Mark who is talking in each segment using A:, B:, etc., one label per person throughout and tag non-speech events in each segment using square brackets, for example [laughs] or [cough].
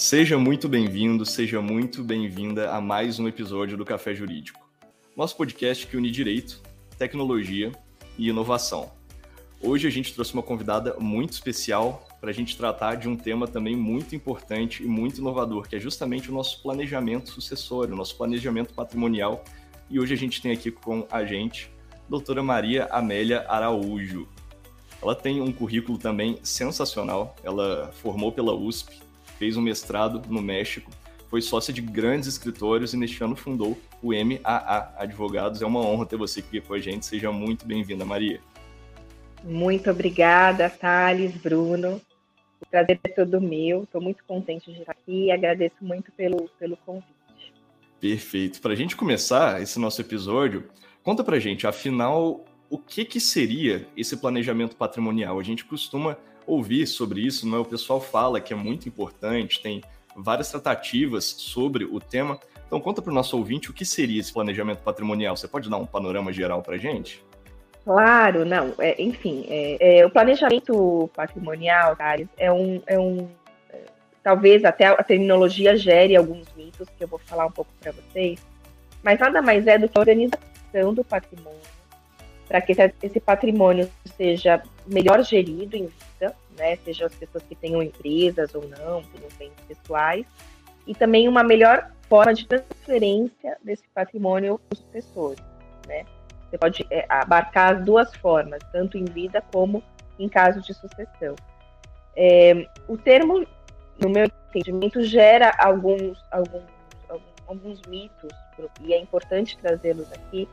A: Seja muito bem-vindo, seja muito bem-vinda a mais um episódio do Café Jurídico. Nosso podcast que une direito, tecnologia e inovação. Hoje a gente trouxe uma convidada muito especial para a gente tratar de um tema também muito importante e muito inovador, que é justamente o nosso planejamento sucessório, o nosso planejamento patrimonial. E hoje a gente tem aqui com a gente a doutora Maria Amélia Araújo. Ela tem um currículo também sensacional. Ela formou pela USP, fez um mestrado no México, foi sócia de grandes escritórios e neste ano fundou o MAA Advogados. É uma honra ter você aqui com a gente. Seja muito bem-vinda, Maria.
B: Muito obrigada, Thales, Bruno. O prazer é todo meu. Estou muito contente de estar aqui e agradeço muito pelo, pelo convite.
A: Perfeito. Para a gente começar esse nosso episódio, conta para gente, afinal, o que, que seria esse planejamento patrimonial? A gente costuma ouvir sobre isso, não é? O pessoal fala que é muito importante, tem várias tratativas sobre o tema. Então conta para o nosso ouvinte o que seria esse planejamento patrimonial. Você pode dar um panorama geral para a gente?
B: Claro, não. É, enfim, é, é, o planejamento patrimonial, Thales, é um, é um é, talvez até a terminologia gere alguns mitos que eu vou falar um pouco para vocês, mas nada mais é do que a organização do patrimônio para que esse patrimônio seja melhor gerido em vida, né? Seja as pessoas que tenham empresas ou não, tenham bens pessoais, e também uma melhor forma de transferência desse patrimônio para os sucessores, né? Você pode é, abarcar as duas formas, tanto em vida como em caso de sucessão. É, o termo, no meu entendimento, gera alguns, alguns, alguns mitos, e é importante trazê-los aqui,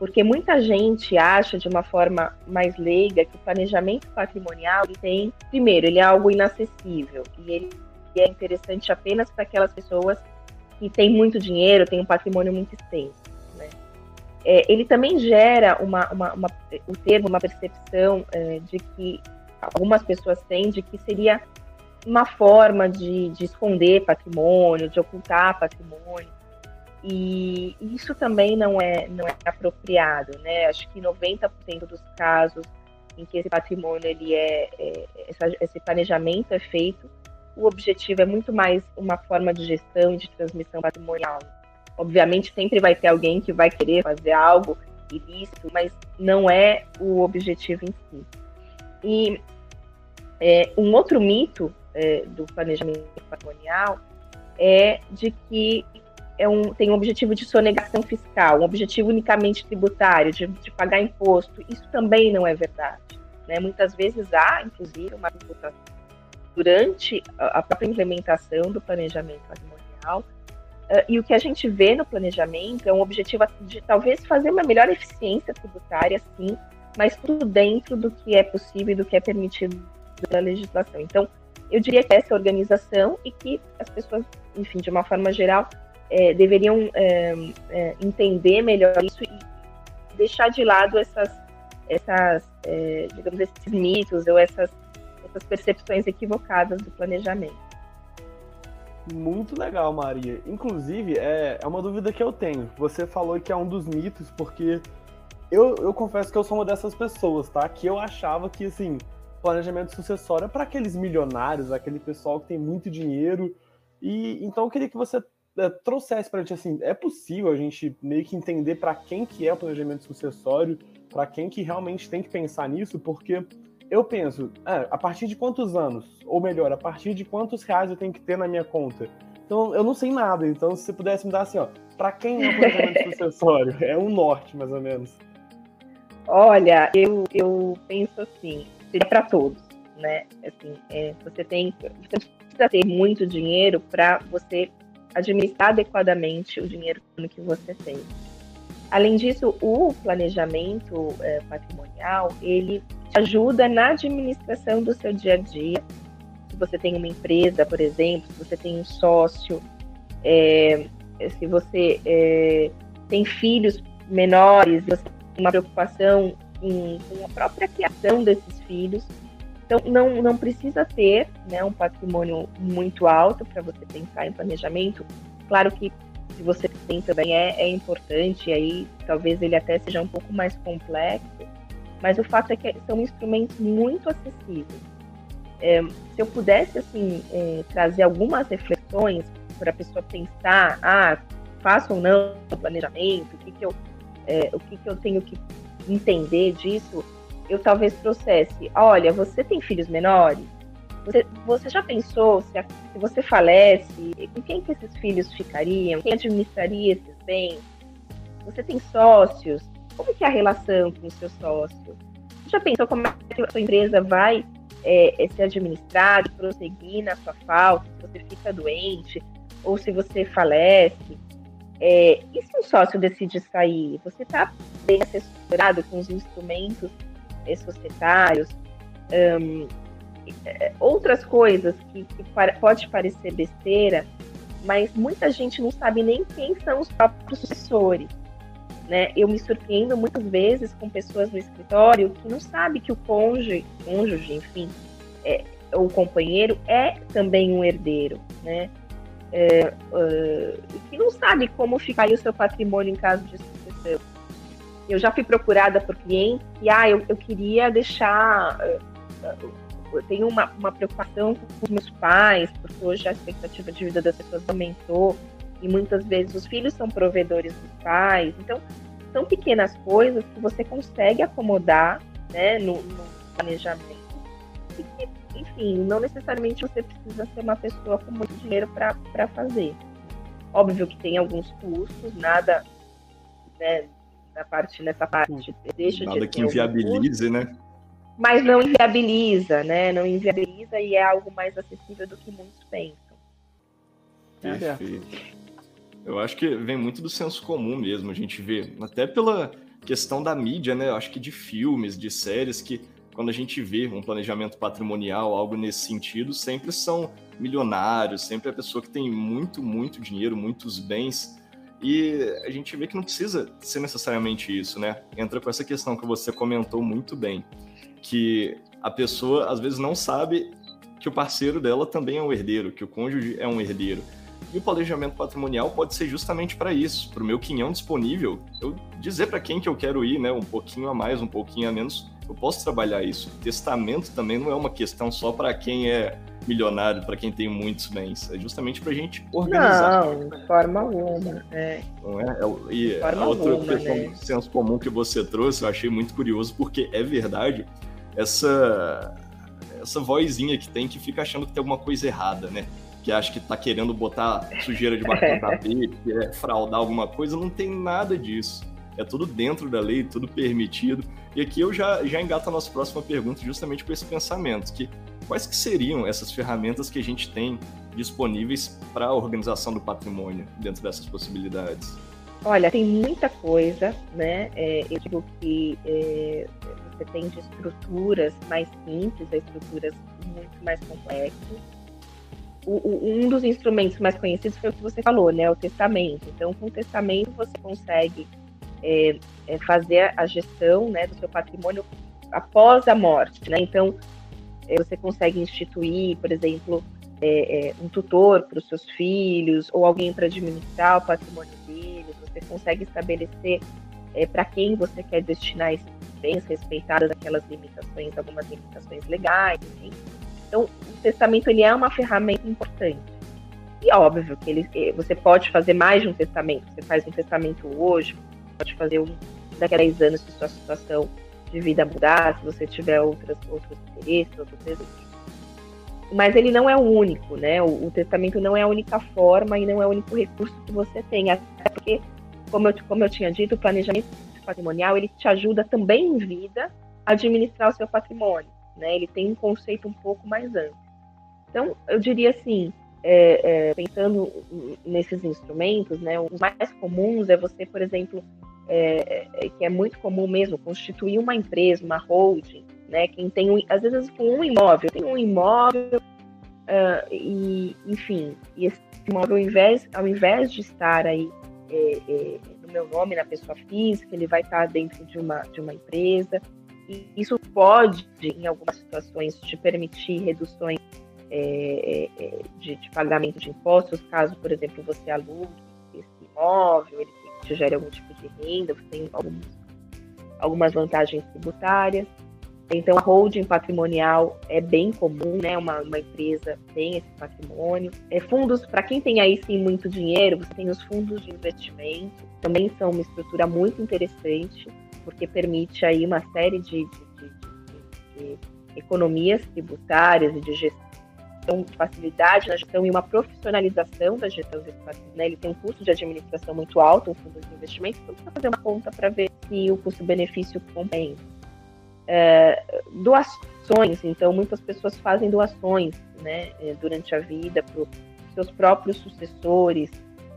B: porque muita gente acha de uma forma mais leiga que o planejamento patrimonial tem, primeiro, ele é algo inacessível e ele é interessante apenas para aquelas pessoas que têm muito dinheiro, têm um patrimônio muito extenso. Né? É, ele também gera uma, uma, uma, o termo, uma percepção é, de que algumas pessoas têm de que seria uma forma de, de esconder patrimônio, de ocultar patrimônio. E isso também não é, não é apropriado, né? Acho que 90% dos casos em que esse patrimônio ele é, é esse planejamento é feito, o objetivo é muito mais uma forma de gestão, de transmissão patrimonial. Obviamente sempre vai ter alguém que vai querer fazer algo ilícito, mas não é o objetivo em si. E é, um outro mito é, do planejamento patrimonial é de que é um, tem um objetivo de sonegação fiscal, um objetivo unicamente tributário, de, de pagar imposto. Isso também não é verdade. Né? Muitas vezes há, inclusive, uma tributação durante a própria implementação do planejamento patrimonial. Uh, e o que a gente vê no planejamento é um objetivo de talvez fazer uma melhor eficiência tributária, sim, mas tudo dentro do que é possível e do que é permitido pela legislação. Então, eu diria que essa é organização e que as pessoas, enfim, de uma forma geral, é, deveriam é, é, entender melhor isso e deixar de lado essas, essas é, digamos, esses mitos ou essas, essas percepções equivocadas do planejamento.
C: Muito legal, Maria. Inclusive, é, é uma dúvida que eu tenho. Você falou que é um dos mitos, porque eu, eu confesso que eu sou uma dessas pessoas, tá? Que eu achava que, assim, planejamento sucessório é para aqueles milionários, aquele pessoal que tem muito dinheiro. E então eu queria que você trouxesse para a gente assim, é possível a gente meio que entender para quem que é o planejamento sucessório, para quem que realmente tem que pensar nisso, porque eu penso, é, a partir de quantos anos, ou melhor, a partir de quantos reais eu tenho que ter na minha conta. Então eu não sei nada, então se você pudesse me dar assim, ó, para quem é o planejamento [laughs] sucessório? É um norte, mais ou menos.
B: Olha, eu, eu penso assim, seria para todos, né? Assim, é, você tem, você precisa ter muito dinheiro para você administrar adequadamente o dinheiro que você tem. Além disso, o planejamento é, patrimonial ele te ajuda na administração do seu dia a dia. Se você tem uma empresa, por exemplo, se você tem um sócio, é, se você é, tem filhos menores, você tem uma preocupação em, com a própria criação desses filhos, então, não, não precisa ter né, um patrimônio muito alto para você pensar em planejamento. Claro que se você tem também é, é importante, aí talvez ele até seja um pouco mais complexo, mas o fato é que são instrumentos muito acessíveis. É, se eu pudesse assim é, trazer algumas reflexões para a pessoa pensar, ah, faço ou não o planejamento, o que, que eu, é, o que, que eu tenho que entender disso, eu talvez trouxesse, olha, você tem filhos menores? Você, você já pensou se, a, se você falece, com quem que esses filhos ficariam? Quem administraria esses bens? Você tem sócios? Como que é a relação com o seu sócio? Você já pensou como é que a sua empresa vai é, é, prosseguir na sua falta, se você fica doente, ou se você falece? É, e se um sócio decide sair? Você está bem assessorado com os instrumentos é, societários? Um, é, outras coisas que, que pode parecer besteira, mas muita gente não sabe nem quem são os próprios sucessores. Né? Eu me surpreendo muitas vezes com pessoas no escritório que não sabe que o cônjuge, cônjuge enfim, é, o companheiro é também um herdeiro, né? É, uh, que não sabe como ficaria o seu patrimônio em caso de sucessão. Eu já fui procurada por clientes e ah, eu, eu queria deixar. Uh, eu tenho uma, uma preocupação com os meus pais, porque hoje a expectativa de vida das pessoas aumentou e muitas vezes os filhos são provedores dos pais. Então, são pequenas coisas que você consegue acomodar né, no, no planejamento. E que, enfim, não necessariamente você precisa ser uma pessoa com muito dinheiro para fazer. Óbvio que tem alguns custos, nada né, na parte, nessa parte
A: deixa nada de que inviabilize, um né?
B: Mas não inviabiliza, né? Não inviabiliza e é algo mais acessível do que muitos pensam.
A: Perfeito. Eu acho que vem muito do senso comum mesmo, a gente vê, até pela questão da mídia, né? Eu acho que de filmes, de séries, que quando a gente vê um planejamento patrimonial, algo nesse sentido, sempre são milionários, sempre a pessoa que tem muito, muito dinheiro, muitos bens. E a gente vê que não precisa ser necessariamente isso, né? Entra com essa questão que você comentou muito bem, que a pessoa às vezes não sabe que o parceiro dela também é um herdeiro, que o cônjuge é um herdeiro. E o planejamento patrimonial pode ser justamente para isso, para o meu quinhão disponível, eu dizer para quem que eu quero ir, né, um pouquinho a mais, um pouquinho a menos, eu posso trabalhar isso. Testamento também não é uma questão só para quem é milionário, para quem tem muitos bens, é justamente para a gente organizar.
B: Não, de forma alguma. É. Não
A: é? é e a outra alguma, questão né? senso comum que você trouxe, eu achei muito curioso, porque é verdade, essa essa vozinha que tem que fica achando que tem alguma coisa errada, né? que acha que tá querendo botar sujeira debaixo do [laughs] tapete, quer fraudar alguma coisa, não tem nada disso. É tudo dentro da lei, tudo permitido. E aqui eu já, já engato a nossa próxima pergunta justamente com esse pensamento, que quais que seriam essas ferramentas que a gente tem disponíveis para a organização do patrimônio dentro dessas possibilidades?
B: Olha, tem muita coisa, né? É, eu digo que é, você tem de estruturas mais simples a estruturas muito mais complexas o, o, um dos instrumentos mais conhecidos foi o que você falou, né? O testamento. Então, com o testamento você consegue é, é, fazer a gestão né, do seu patrimônio após a morte, né? Então, é, você consegue instituir, por exemplo, é, é, um tutor para os seus filhos ou alguém para administrar o patrimônio deles. Você consegue estabelecer é, para quem você quer destinar esses bens, respeitadas aquelas limitações, algumas limitações legais, enfim. Então, o testamento ele é uma ferramenta importante. E óbvio que ele, eh, você pode fazer mais de um testamento. Você faz um testamento hoje, pode fazer um daqui a 10 anos se sua situação de vida mudar, se você tiver outras, outros interesses, outros desejos. Mas ele não é o único, né? O, o, testamento não é a única forma e não é o único recurso que você tem. Até porque, como eu, como eu tinha dito, o planejamento patrimonial ele te ajuda também em vida a administrar o seu patrimônio né? Ele tem um conceito um pouco mais amplo. Então, eu diria assim, é, é, pensando nesses instrumentos, né? Os mais comuns é você, por exemplo, é, é, que é muito comum mesmo, constituir uma empresa, uma holding, né? Quem tem, um, às vezes, com um imóvel, tem um imóvel uh, e, enfim, e esse imóvel, ao invés, ao invés de estar aí é, é, no meu nome, na pessoa física, ele vai estar dentro de uma, de uma empresa, isso pode, em algumas situações, te permitir reduções é, é, de, de, pagamento de impostos, caso, por exemplo, você alugue esse imóvel, ele te gere algum tipo de renda, você tem algumas, algumas vantagens tributárias. Então, a holding patrimonial é bem comum, né? Uma, uma empresa tem esse patrimônio. É, fundos, para quem tem aí sim muito dinheiro, você tem os fundos de investimento, também são uma estrutura muito interessante, porque permite aí uma série de, de, de, de economias tributárias e de gestão, facilidade na gestão e uma profissionalização da gestão desse patrimônio. Né? Ele tem um custo de administração muito alto, um fundo de investimento, então precisa fazer uma conta para ver se o custo-benefício compensa é, doações, então muitas pessoas fazem doações né, é, durante a vida para os seus próprios sucessores,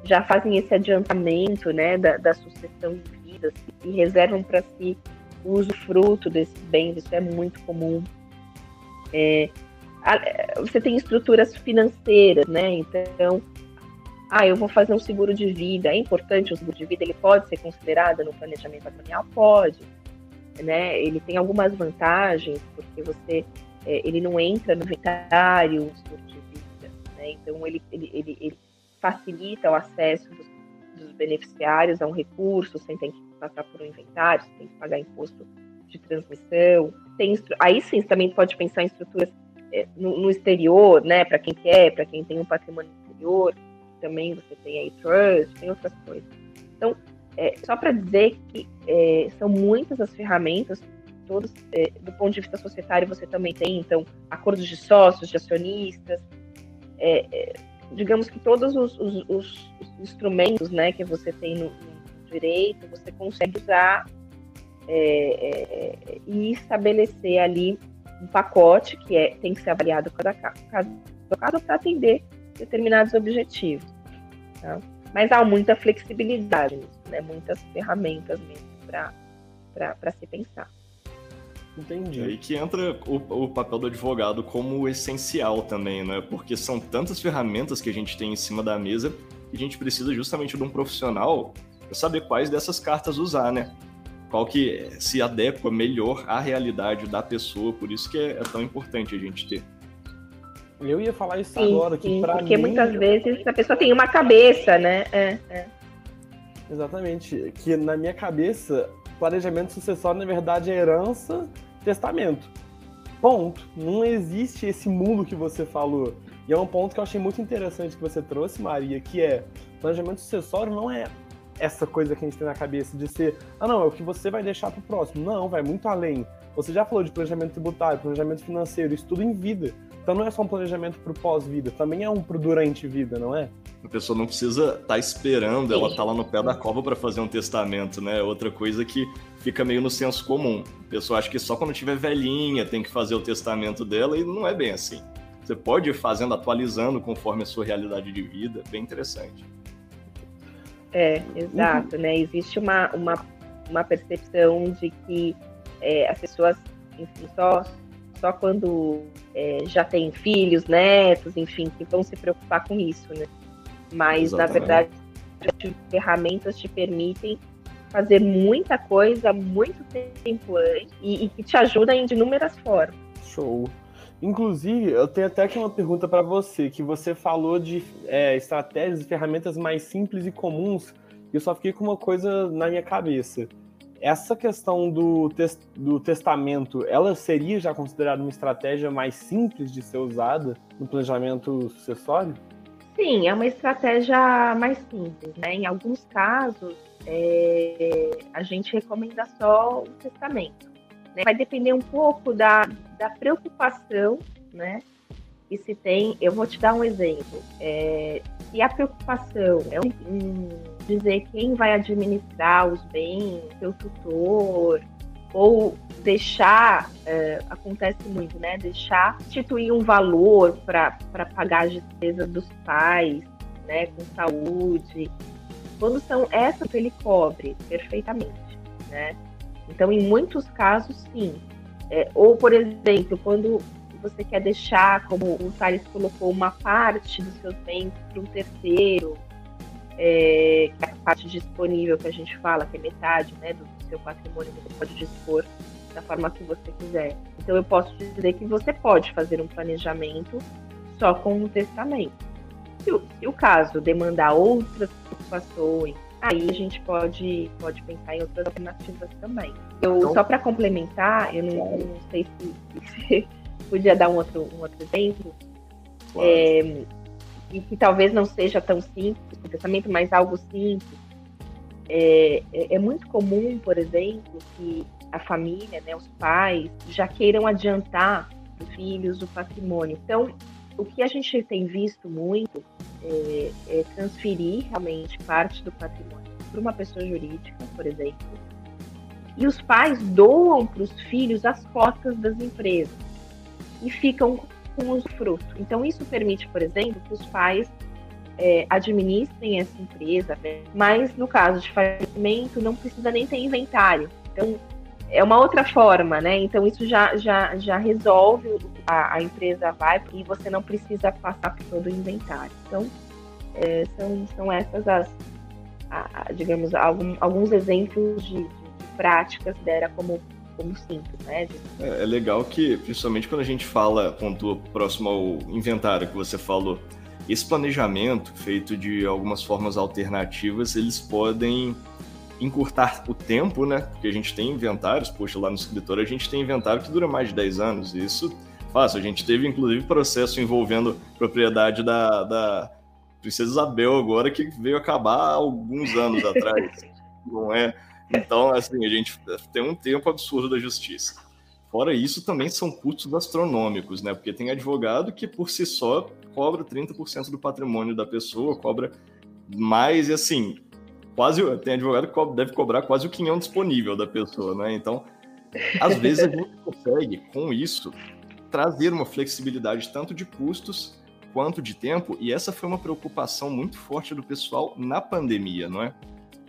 B: já fazem esse adiantamento né, da, da sucessão de vidas e reservam para si o usufruto desses bens, isso é muito comum. É, você tem estruturas financeiras, né? Então, ah, eu vou fazer um seguro de vida. É importante o seguro de vida? Ele pode ser considerado no planejamento patrimonial? Pode né? Ele tem algumas vantagens, porque você é, ele não entra no inventário de vida, né? Então ele, ele, ele, ele, facilita o acesso dos, dos, beneficiários a um recurso sem ter que passar por um inventário, sem ter que pagar imposto de transmissão. Tem, aí sim, você também pode pensar em estruturas no, no, exterior, né? Para quem quer, para quem tem um patrimônio exterior, também você tem aí trust, tem outras coisas. Então, é, só para dizer que é, são muitas as ferramentas, todos, é, do ponto de vista societário você também tem, então, acordos de sócios, de acionistas, é, é, digamos que todos os, os, os, instrumentos né, que você tem no, no direito, você consegue usar é, e estabelecer ali um pacote que é, tem que ser avaliado cada caso para atender determinados objetivos. Tá? Mas há muita flexibilidade nisso né? Muitas ferramentas mesmo para se pensar.
A: Entendi. É aí que entra o, o, papel do advogado como essencial também, né? Porque são tantas ferramentas que a gente tem em cima da mesa que a gente precisa justamente de um profissional para saber quais dessas cartas usar, né? Qual que se adequa melhor à realidade da pessoa, por isso que é, é tão importante a gente ter.
C: Eu ia falar isso sim, agora, que para
B: Porque mim... muitas vezes a pessoa tem uma cabeça, né? É, é.
C: Exatamente. Que na minha cabeça, planejamento sucessório, na verdade, é herança, testamento. Ponto. Não existe esse mundo que você falou. E é um ponto que eu achei muito interessante que você trouxe, Maria, que é planejamento sucessório não é essa coisa que a gente tem na cabeça de ser, ah não, é o que você vai deixar para o próximo. Não, vai muito além. Você já falou de planejamento tributário, planejamento financeiro, isso tudo em vida. Então não é só um planejamento para o pós-vida, também é um para durante vida, não é?
A: A pessoa não precisa estar tá esperando, Sim. ela tá lá no pé da cova para fazer um testamento, né? Outra coisa que fica meio no senso comum. A pessoa acha que só quando tiver velhinha tem que fazer o testamento dela e não é bem assim. Você pode ir fazendo, atualizando conforme a sua realidade de vida, bem interessante.
B: É, exato, uhum. né? Existe uma, uma, uma percepção de que é, as pessoas, enfim, só só quando é, já tem filhos, netos, enfim, que vão se preocupar com isso, né? Mas, Exatamente. na verdade, as ferramentas te permitem fazer muita coisa muito tempo antes e, e que te ajudam de inúmeras formas.
C: Show. Inclusive, eu tenho até aqui uma pergunta para você, que você falou de é, estratégias e ferramentas mais simples e comuns, e eu só fiquei com uma coisa na minha cabeça essa questão do, do testamento, ela seria já considerada uma estratégia mais simples de ser usada no planejamento sucessório?
B: Sim, é uma estratégia mais simples. Né? Em alguns casos, é, a gente recomenda só o testamento. Né? Vai depender um pouco da, da preocupação né, que se tem. Eu vou te dar um exemplo. É, se a preocupação é dizer quem vai administrar os bens, seu tutor, ou deixar, é, acontece muito, né? Deixar instituir um valor para pagar as despesas dos pais, né? Com saúde. Quando são essas, ele cobre perfeitamente, né? Então, em muitos casos, sim. É, ou, por exemplo, quando você quer deixar, como o Thales colocou, uma parte dos seus bens para um terceiro, é, que é a parte disponível que a gente fala, que é metade né, do seu patrimônio, você pode dispor da forma que você quiser. Então, eu posso dizer que você pode fazer um planejamento só com um testamento. Se o, se o caso demandar outras preocupações, aí a gente pode, pode pensar em outras alternativas também. Eu, então, só para complementar, eu não, não sei se, se, [laughs] podia dar um outro, um outro exemplo, claro. é, e que talvez não seja tão simples o pensamento, mas algo simples. É, é, é muito comum, por exemplo, que a família, né, os pais, já queiram adiantar para os filhos o patrimônio. Então, o que a gente tem visto muito é, é transferir realmente parte do patrimônio para uma pessoa jurídica, por exemplo, e os pais doam para os filhos as cotas das empresas e ficam com o fruto. Então, isso permite, por exemplo, que os pais é, administrem essa empresa, mas no caso de falecimento, não precisa nem ter inventário. Então, é uma outra forma, né? Então isso já, já, já resolve, a, a empresa vai e você não precisa passar por todo o inventário. Então, é, são, são essas as, a, a, digamos, algum, alguns exemplos de, de, de práticas dera como, como simples, né?
A: É, é, legal que, principalmente quando a gente fala, ponto próximo ao inventário que você falou, esse planejamento feito de algumas formas alternativas, eles podem encurtar o tempo, né? Porque a gente tem inventários, poxa, lá no escritório a gente tem inventário que dura mais de 10 anos, e isso fácil. A gente teve, inclusive, processo envolvendo propriedade da, da Princesa Isabel agora, que veio acabar há alguns anos atrás, [laughs] não é? Então, assim, a gente tem um tempo absurdo da justiça. Fora isso, também são custos astronômicos, né? Porque tem advogado que, por si só, cobra 30% do patrimônio da pessoa, cobra mais, e assim, quase tem advogado que deve cobrar quase o quinhão disponível da pessoa, né? Então, às vezes a gente consegue com isso trazer uma flexibilidade tanto de custos quanto de tempo, e essa foi uma preocupação muito forte do pessoal na pandemia, não é?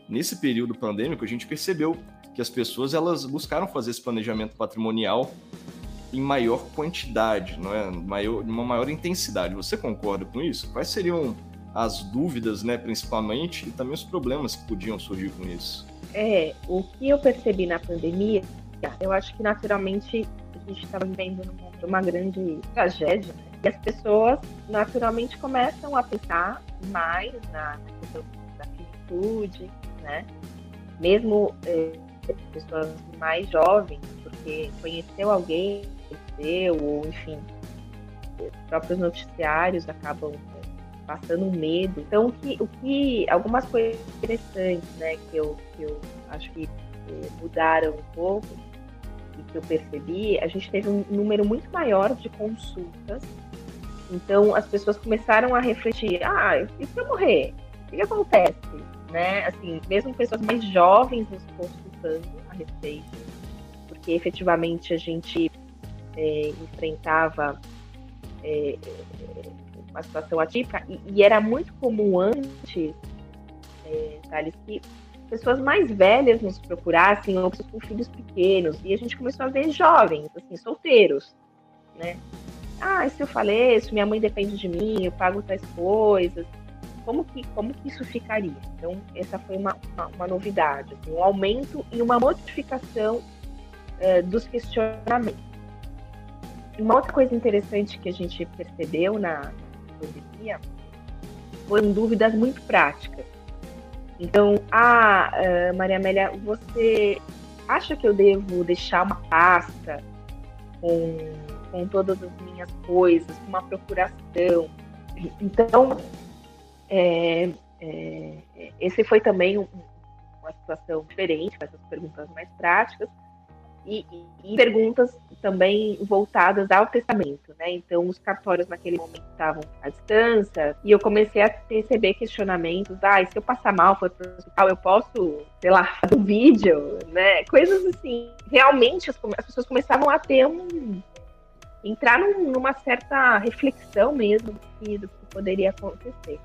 A: Nesse período pandêmico, a gente percebeu que as pessoas elas buscaram fazer esse planejamento patrimonial em maior quantidade, não é? Maior, uma maior intensidade. Você concorda com isso? Quais seriam as dúvidas, né, principalmente, e também os problemas que podiam surgir com isso.
B: É, o que eu percebi na pandemia, eu acho que naturalmente a gente estava vivendo uma grande tragédia, né? e as pessoas naturalmente começam a pensar mais na, questão da finitude, né? Mesmo é, pessoas mais jovens, porque conheceu alguém, conheceu, ou enfim, os próprios noticiários acabam passando medo. Então, o que, o que algumas coisas interessantes, né, que eu, que eu acho que eh, mudaram um pouco e que eu percebi, a gente teve um número muito maior de consultas. Então, as pessoas começaram a refletir: ah, e se eu morrer? O que, acontece? Né? Assim, mesmo pessoas mais jovens nos consultando a respeito, porque efetivamente a gente é, enfrentava é, uma situação atípica, e, e era muito comum antes, é, Thales, que pessoas mais velhas nos procurassem, ou pessoas com filhos pequenos, e a gente começou a ver jovens, assim, solteiros, né? Ah, e se eu faleço, minha mãe depende de mim, eu pago tais coisas, como que, como que isso ficaria? Então, essa foi uma, uma, uma novidade, assim, um aumento e uma modificação é, dos questionamentos. Uma outra coisa interessante que a gente percebeu na, pandemia foram dúvidas muito práticas. Então, ah, Maria Amélia, você acha que eu devo deixar uma pasta com, com todas as minhas coisas, uma procuração? Então, é, é, esse foi também um, uma situação diferente, com essas perguntas mais práticas e, e, perguntas também voltadas ao testamento, né? Então, os cartórios naquele momento estavam à distância e eu comecei a receber questionamentos: ah, e se eu passar mal, for para o hospital, eu posso, sei lá, [laughs] fazer um vídeo, né? Coisas assim. Realmente, as, as pessoas começavam a ter um. entrar num, numa certa reflexão mesmo do que, do que poderia acontecer.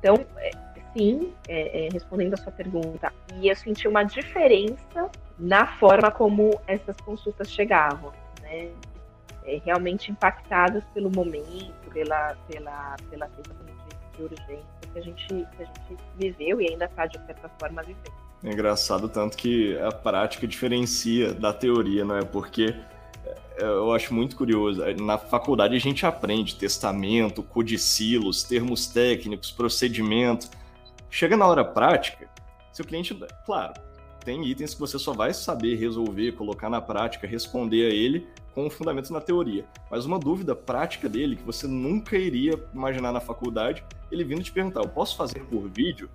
B: Então, é, sim, é, é, respondendo a sua pergunta, e eu senti uma diferença na forma como essas consultas chegavam, né? É, realmente impactadas pelo momento, pela, pela, pela questão de, urgência que a, gente, que a gente viveu e ainda está, de certa forma, vivendo.
A: É engraçado tanto que a prática diferencia da teoria, não é? Porque é, eu acho muito curioso. Na faculdade a gente aprende testamento, codicilos, termos técnicos, procedimentos. Chega na hora prática, Seu cliente, claro, tem itens que você só vai saber resolver, colocar na prática, responder a ele com fundamentos na teoria. Mas uma dúvida prática dele, que você nunca iria imaginar na faculdade, ele vindo te perguntar: eu posso fazer por vídeo?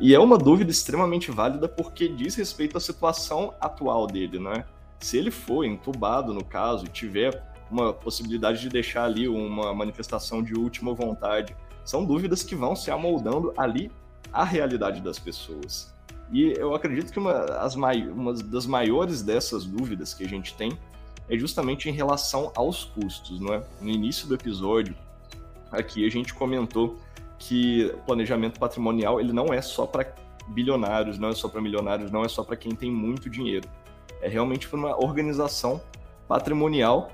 A: E é uma dúvida extremamente válida porque diz respeito à situação atual dele, né? Se ele for entubado, no caso, e tiver uma possibilidade de deixar ali uma manifestação de última vontade, são dúvidas que vão se amoldando ali a realidade das pessoas. E eu acredito que uma, as uma das maiores dessas dúvidas que a gente tem é justamente em relação aos custos, não é? No início do episódio, aqui a gente comentou que planejamento patrimonial ele não é só para bilionários, não é só para milionários, não é só para quem tem muito dinheiro. É realmente para uma organização patrimonial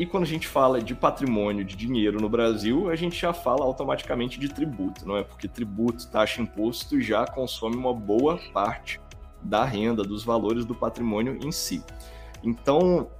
A: e quando a gente fala de patrimônio, de dinheiro no Brasil, a gente já fala automaticamente de tributo, não é? Porque tributo, taxa, imposto já consome uma boa parte da renda, dos valores do patrimônio em si. Então,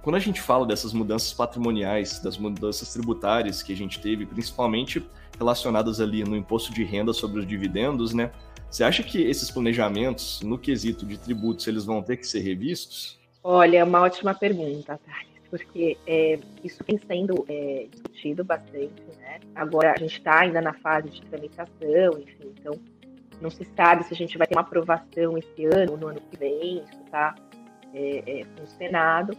A: quando a gente fala dessas mudanças patrimoniais, das mudanças tributárias que a gente teve, principalmente relacionadas ali no imposto de renda sobre os dividendos, né? Você acha que esses planejamentos, no quesito de tributos, eles vão ter que ser revistos?
B: Olha, é uma ótima pergunta, Thales porque é, isso vem sendo é, discutido bastante, né? Agora a gente está ainda na fase de tramitação, enfim, então não se sabe se a gente vai ter uma aprovação esse ano ou no ano que vem, isso está é, é, com o Senado,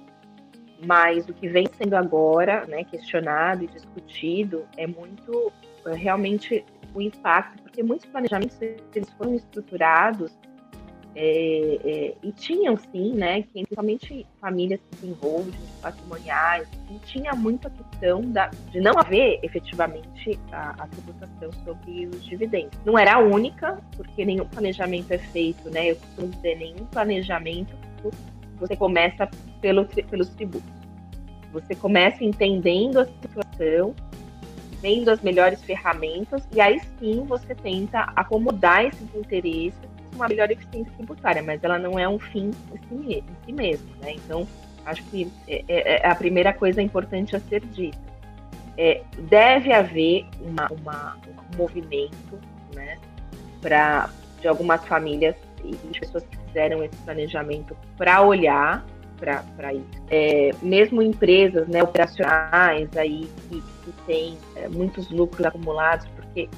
B: mas o que vem sendo agora, né, questionado e discutido é muito é, realmente o impacto, porque muitos planejamentos eles foram estruturados é, é, e tinham sim, né, que principalmente famílias que se envolvem, patrimoniais, e tinha muito a questão da, de não haver efetivamente a, a, tributação sobre os dividendos. Não era a única, porque nenhum planejamento é feito, né? Eu costumo dizer, nenhum planejamento você começa pelo, pelos tributos. Você começa entendendo a situação, vendo as melhores ferramentas, e aí sim você tenta acomodar esses interesses uma melhor eficiência tributária, mas ela não é um fim em si, mesmo, né? Então, acho que é, é, é, a primeira coisa importante a ser dita. É, deve haver uma, uma, um movimento, né, para de algumas famílias e pessoas que fizeram esse planejamento para olhar para isso. É, mesmo empresas né, operacionais aí que, que têm é, muitos lucros acumulados, porque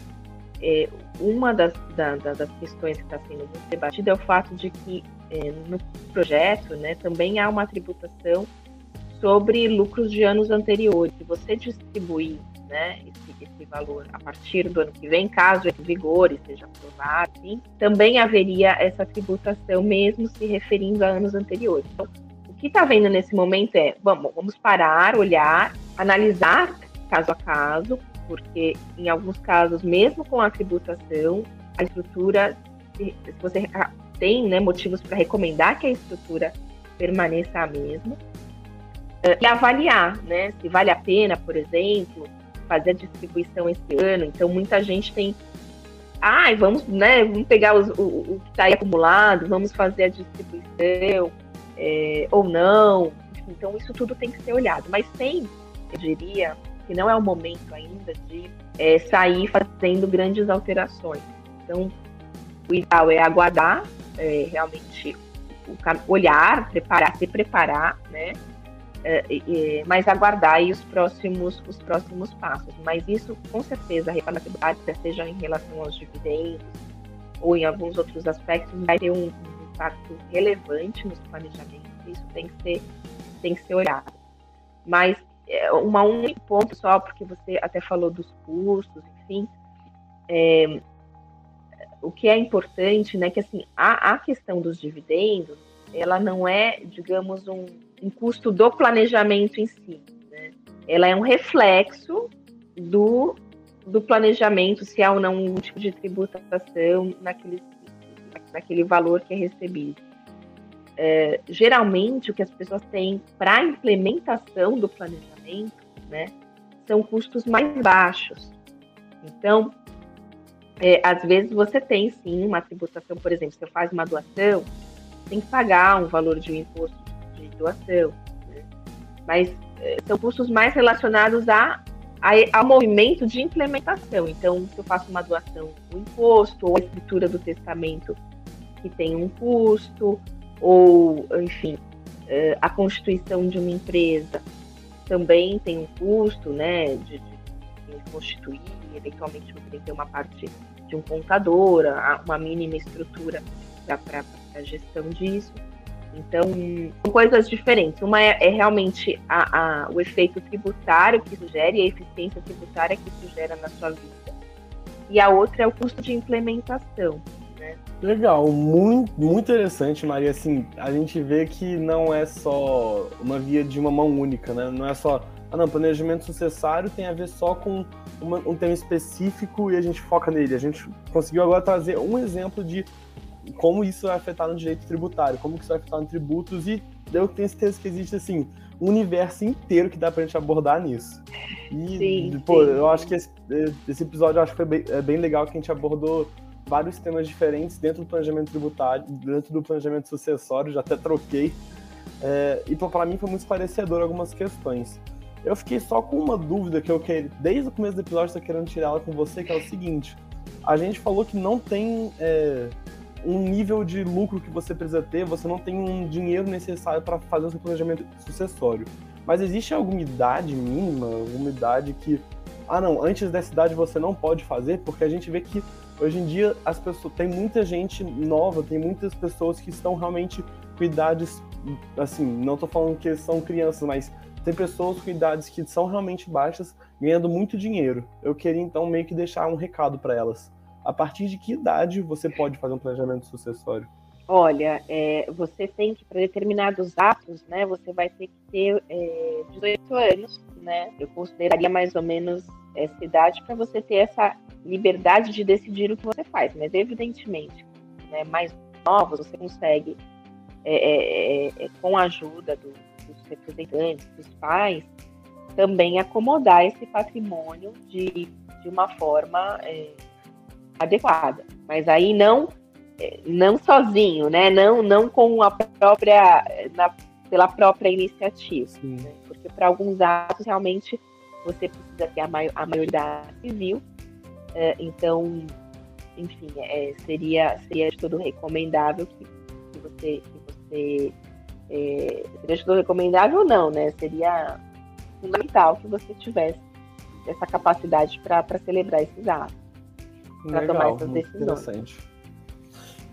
B: é, uma das, da, das questões que está sendo muito debatida é o fato de que é, no projeto né, também há uma tributação sobre lucros de anos anteriores. Se você distribuir né, esse, esse, valor a partir do ano que vem, caso ele vigor e seja aprovado, também haveria essa tributação, mesmo se referindo a anos anteriores. Então, o que está vendo nesse momento é, vamos, vamos parar, olhar, analisar caso a caso, porque em alguns casos, mesmo com a tributação, a estrutura, se você tem né, motivos para recomendar que a estrutura permaneça a mesma, eh, e avaliar né, se vale a pena, por exemplo, fazer a distribuição esse ano. Então, muita gente tem. Ah, vamos, né, vamos pegar os, o, o, que está acumulado, vamos fazer a distribuição, é, ou não. Então, isso tudo tem que ser olhado. Mas sem, eu diria, que não é o momento ainda de é, sair fazendo grandes alterações. Então, o ideal é aguardar é, realmente olhar, preparar, se preparar, né? É, mas aguardar os próximos, os próximos passos. Mas isso, com certeza, a tributária, seja em relação aos dividendos ou em alguns outros aspectos, vai ter um, um impacto relevante nos planejamentos. Isso tem que ser, tem que ser olhado. Mas é, uma um ponto só, porque você até falou dos custos, enfim. É, o que é importante, né, que assim, a, a questão dos dividendos, ela não é, digamos, um, um custo do planejamento em si, né? Ela é um reflexo do, do planejamento, se há ou não um tipo de tributação naquele, naquele valor que é recebido é, geralmente o que as pessoas têm para implementação do planejamento, né, são custos mais baixos. Então, é, às vezes você tem sim uma tributação, por exemplo, você faz uma doação, tem que pagar um valor de um imposto de doação, né? mas é, são custos mais relacionados a, a, ao movimento de implementação. Então, se eu faço uma doação, o imposto ou a escritura do testamento que tem um custo, ou, enfim, é, a constituição de uma empresa também tem um custo, né, de, de, de constituir, eventualmente você tem que ter uma parte de um contador, uma mínima estrutura para a gestão disso. Então, são coisas diferentes. Uma é, é realmente a, a, o efeito tributário que isso gera e a eficiência tributária que isso gera na sua vida. E a outra é o custo de implementação. Né?
C: Legal, muito, muito interessante, Maria. Assim, a gente vê que não é só uma via de uma mão única, né? Não é só, ah, não, planejamento sucessário tem a ver só com uma, um tema específico e a gente foca nele. A gente conseguiu agora trazer um exemplo de como isso vai afetar no direito tributário, como isso vai afetar no tributos e eu tenho certeza que existe assim um universo inteiro que dá pra gente abordar nisso. E, sim, pô, sim. eu acho que esse, esse, episódio acho que foi bem, é bem legal que a gente abordou vários temas diferentes dentro do planejamento tributário, dentro do planejamento sucessório, já até troquei. É, e para mim foi muito esclarecedor algumas questões. Eu fiquei só com uma dúvida que eu queria, desde o começo do episódio, estou querendo tirar ela com você, que é o seguinte: a gente falou que não tem é, um nível de lucro que você precisa ter, você não tem um dinheiro necessário para fazer o seu planejamento sucessório. Mas existe alguma idade mínima, alguma idade que, ah não, antes dessa idade você não pode fazer, porque a gente vê que hoje em dia as pessoas, tem muita gente nova, tem muitas pessoas que estão realmente com idades, assim, não estou falando que são crianças, mas tem pessoas com idades que são realmente baixas ganhando muito dinheiro. Eu queria então meio que deixar um recado para elas a partir de que idade você pode fazer um planejamento sucessório?
B: Olha, é, você tem que, para determinados atos, né, você vai ter que ter é, 18 anos, né? Eu consideraria mais ou menos essa idade para você ter essa liberdade de decidir o que você faz, mas evidentemente, né, mais novos você consegue, é, é, é, é com a ajuda do, dos representantes, dos pais, também acomodar esse patrimônio de, de uma forma adequada. Mas aí não é, não sozinho, né? Não não com a própria na, pela própria iniciativa, né? porque para alguns atos realmente você precisa ter a, maior, a maioridade civil. É, então, enfim, é, seria seria de todo recomendável que, que você que você é, seria de todo recomendável não, né? Seria fundamental que você tivesse essa capacidade para celebrar esses atos para tomar essas decisões. Interessante.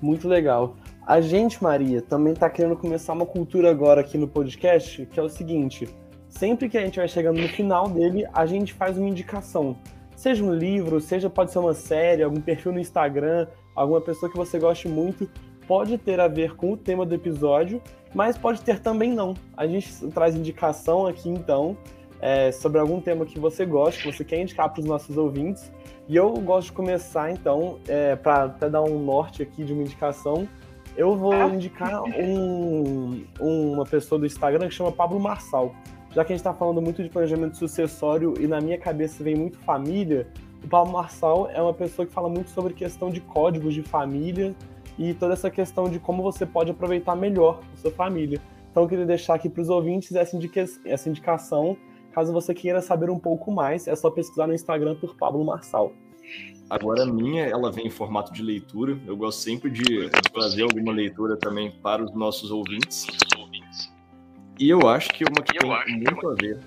C: Muito legal. A gente, Maria, também está querendo começar uma cultura agora aqui no podcast, que é o seguinte: sempre que a gente vai chegando no final dele, a gente faz uma indicação. Seja um livro, seja pode ser uma série, algum perfil no Instagram, alguma pessoa que você goste muito, pode ter a ver com o tema do episódio, mas pode ter também não. A gente traz indicação aqui então é, sobre algum tema que você gosta, que você quer indicar para os nossos ouvintes. E eu gosto de começar, então, é, para até dar um norte aqui de uma indicação, eu vou ah. indicar um, uma pessoa do Instagram que chama Pablo Marçal. Já que a gente está falando muito de planejamento sucessório e na minha cabeça vem muito família, o Pablo Marçal é uma pessoa que fala muito sobre questão de códigos de família e toda essa questão de como você pode aproveitar melhor a sua família. Então eu queria deixar aqui para os ouvintes essa, indica essa indicação Caso você queira saber um pouco mais, é só pesquisar no Instagram por Pablo Marçal.
A: Agora a minha, ela vem em formato de leitura. Eu gosto sempre de, de trazer alguma leitura também para os nossos ouvintes. E eu acho que uma que tem muito a ver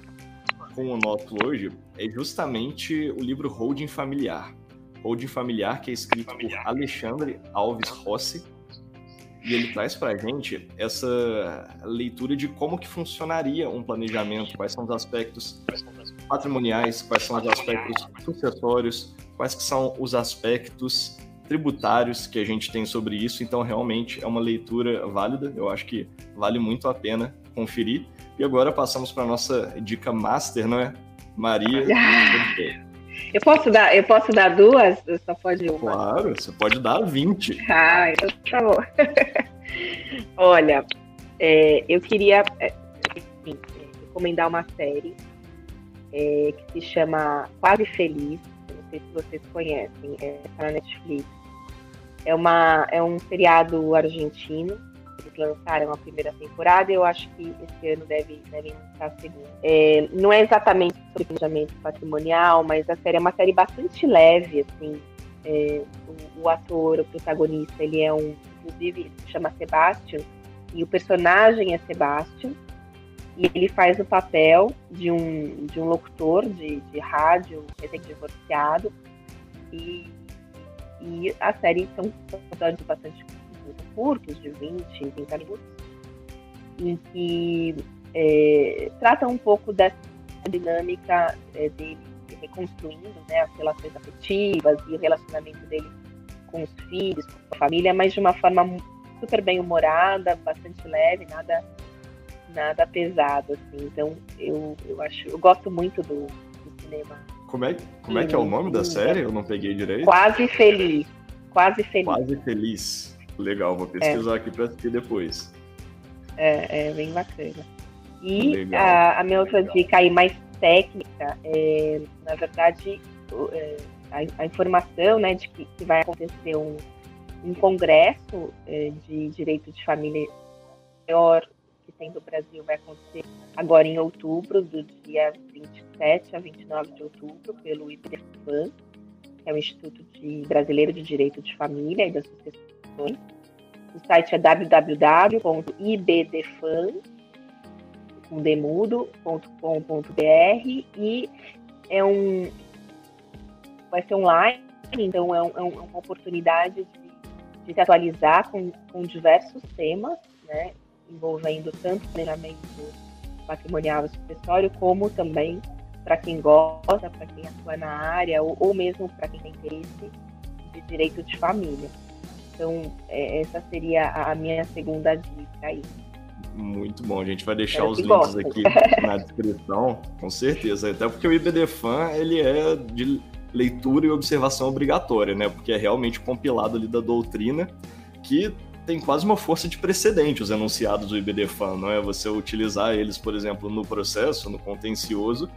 A: com o nosso hoje é justamente o livro Holding Familiar. Holding Familiar, que é escrito por Alexandre Alves Rossi, e ele traz para a gente essa leitura de como que funcionaria um planejamento, quais são os aspectos patrimoniais, quais são os aspectos sucessórios, quais que são os aspectos tributários que a gente tem sobre isso. Então, realmente é uma leitura válida. Eu acho que vale muito a pena conferir. E agora passamos para nossa dica master, não é? Maria. [laughs]
B: Eu posso dar, eu posso dar duas? Só pode uma?
A: Claro, você pode dar 20.
B: Ah, então tá bom. [laughs] Olha, é, eu queria é, enfim, recomendar uma série é, que se chama Quase Feliz. Não sei se vocês conhecem, é tá na Netflix. É, uma, é um seriado argentino lançaram a primeira temporada, eu acho que esse ano deve, devem lançar a segunda. É, não é exatamente sobre planejamento patrimonial, mas a série é uma série bastante leve, assim. É, o, o, ator, o protagonista, ele é um inclusive se chama Sebastian, e o personagem é Sebastian, e ele faz o papel de um, de um locutor de, de rádio recém-divorciado, e, e a série são episódios bastante curtos, de 20, 30 minutos, em que é, tratam um pouco dessa dinâmica é, dele reconstruindo né, as relações afetivas e o relacionamento dele com os filhos, com a família, mas de uma forma super bem humorada, bastante leve, nada nada pesado assim. Então eu, eu acho, eu gosto muito do, do cinema.
A: Como é, como é que é o nome da série? Eu não peguei direito.
B: Quase feliz. Quase feliz.
A: Quase feliz. Legal, vou pesquisar é. aqui para assistir depois.
B: É, é bem bacana. E a, a, minha outra dica aí mais técnica, é, na verdade, é, a, a, informação né, de que, que vai acontecer um, um congresso é, de direito de família maior que tem do Brasil vai acontecer agora em outubro, do dia 27 a 29 de outubro, pelo IBDFAN, que é o Instituto de Brasileiro de Direito de Família e das O site é www.ibdfan.com.br e é um vai ser online, então é, um, é uma oportunidade de, de se atualizar com, com diversos temas, né, envolvendo tanto treinamento patrimonial e sucessório, como também para quem gosta, para quem atua na área, ou, ou mesmo para quem tem interesse de direito de família. Então, é, essa seria a minha segunda dica aí.
A: Muito bom, a gente vai deixar os links aqui na [laughs] descrição, com certeza. Até porque o IBDFAN, ele é de leitura e observação obrigatória, né? Porque é realmente compilado ali da doutrina que tem quase uma força de precedente os enunciados do IBDFAN, não é? Você utilizar eles, por exemplo, no processo, no contencioso,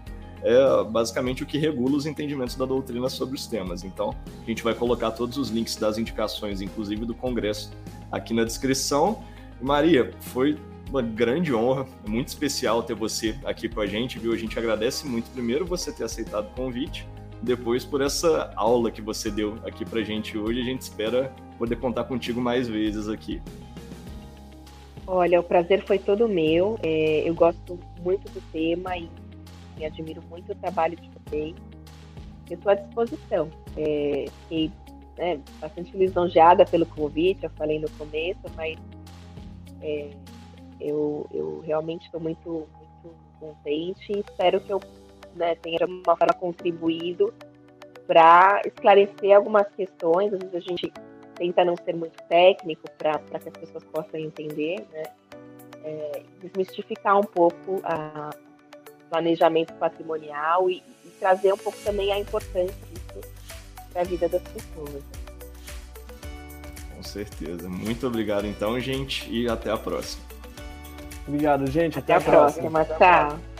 A: é basicamente o que regula os entendimentos da doutrina sobre os temas. Então, a gente vai colocar todos os links das indicações, inclusive do Congresso, aqui na descrição. Maria, foi uma grande honra, muito especial ter você aqui com a gente, viu? A gente agradece muito, primeiro, você ter aceitado o convite, depois por essa aula que você deu aqui pra gente hoje. A gente espera poder contar contigo mais vezes aqui.
B: Olha, o prazer foi todo meu. É, eu gosto muito do tema e me admiro muito o trabalho de vocês. Eu estou à disposição. É, fiquei né, bastante lisonjeada pelo convite, eu falei no começo, mas é, eu, eu realmente estou muito, muito contente e espero que eu né, tenha de alguma forma contribuído para esclarecer algumas questões. Às vezes a gente tenta não ser muito técnico para que as pessoas possam entender, né? É, desmistificar um pouco a planejamento patrimonial e, e, trazer um pouco também a importância disso para a vida das pessoas.
A: Com certeza. Muito obrigado então, gente, e até a próxima.
C: Obrigado, gente.
B: Até, até a próxima. próxima. Tchau.